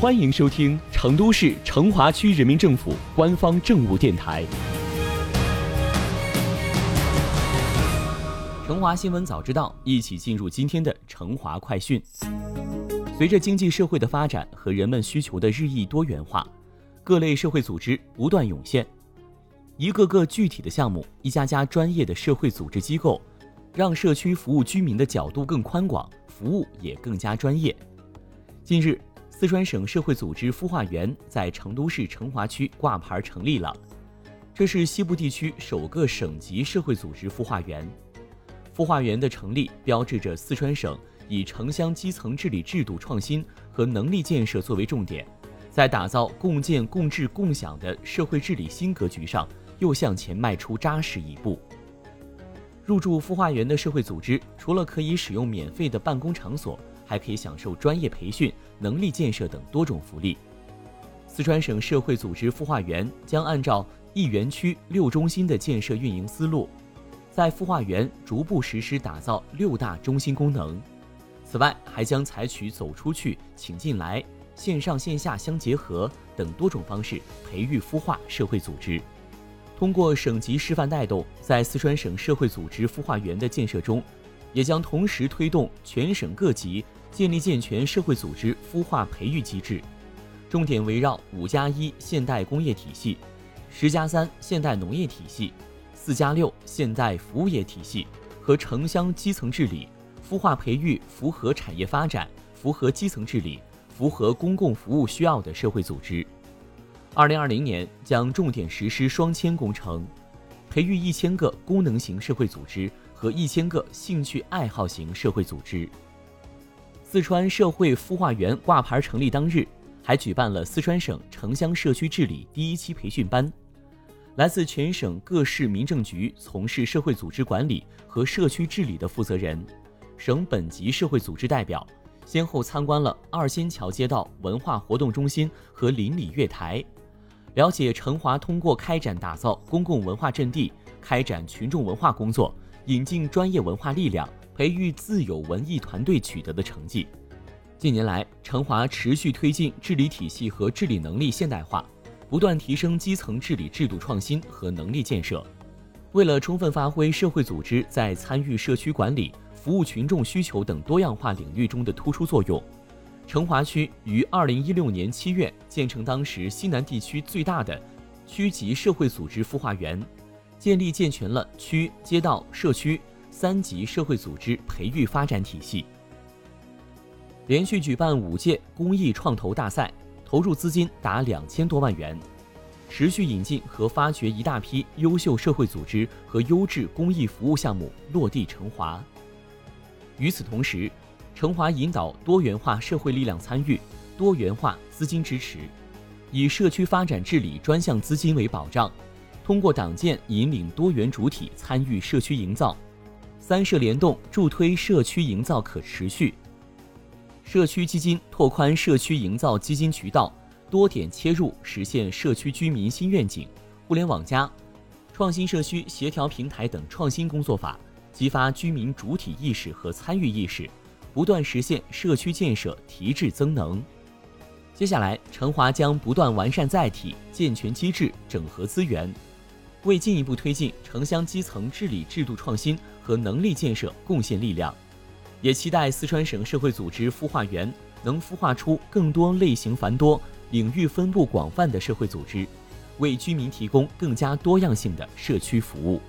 欢迎收听成都市成华区人民政府官方政务电台《成华新闻早知道》，一起进入今天的成华快讯。随着经济社会的发展和人们需求的日益多元化，各类社会组织不断涌现，一个个具体的项目，一家家专业的社会组织机构，让社区服务居民的角度更宽广，服务也更加专业。近日。四川省社会组织孵化园在成都市成华区挂牌成立了，这是西部地区首个省级社会组织孵化园。孵化园的成立标志着四川省以城乡基层治理制度创新和能力建设作为重点，在打造共建共治共享的社会治理新格局上又向前迈出扎实一步。入驻孵化园的社会组织，除了可以使用免费的办公场所。还可以享受专业培训、能力建设等多种福利。四川省社会组织孵化园将按照一园区六中心的建设运营思路，在孵化园逐步实施打造六大中心功能。此外，还将采取走出去、请进来、线上线下相结合等多种方式培育孵化社会组织。通过省级示范带动，在四川省社会组织孵化园的建设中，也将同时推动全省各级。建立健全社会组织孵化培育机制，重点围绕“五加一”现代工业体系、“十加三”现代农业体系、“四加六”现代服务业体系和城乡基层治理，孵化培育符合产业发展、符合基层治理、符合公共服务需要的社会组织。二零二零年将重点实施“双千”工程，培育一千个功能型社会组织和一千个兴趣爱好型社会组织。四川社会孵化园挂牌成立当日，还举办了四川省城乡社区治理第一期培训班。来自全省各市民政局从事社会组织管理和社区治理的负责人、省本级社会组织代表，先后参观了二仙桥街道文化活动中心和邻里月台，了解成华通过开展打造公共文化阵地、开展群众文化工作、引进专业文化力量。培育自有文艺团队取得的成绩。近年来，成华持续推进治理体系和治理能力现代化，不断提升基层治理制度创新和能力建设。为了充分发挥社会组织在参与社区管理、服务群众需求等多样化领域中的突出作用，成华区于二零一六年七月建成当时西南地区最大的区级社会组织孵化园，建立健全了区、街道、社区。三级社会组织培育发展体系，连续举办五届公益创投大赛，投入资金达两千多万元，持续引进和发掘一大批优秀社会组织和优质公益服务项目落地成华。与此同时，成华引导多元化社会力量参与，多元化资金支持，以社区发展治理专项资金为保障，通过党建引领多元主体参与社区营造。三社联动，助推社区营造可持续。社区基金拓宽社区营造基金渠道，多点切入，实现社区居民新愿景。互联网加、创新社区协调平台等创新工作法，激发居民主体意识和参与意识，不断实现社区建设提质增能。接下来，成华将不断完善载体，健全机制，整合资源。为进一步推进城乡基层治理制度创新和能力建设贡献力量，也期待四川省社会组织孵化园能孵化出更多类型繁多、领域分布广泛的社会组织，为居民提供更加多样性的社区服务。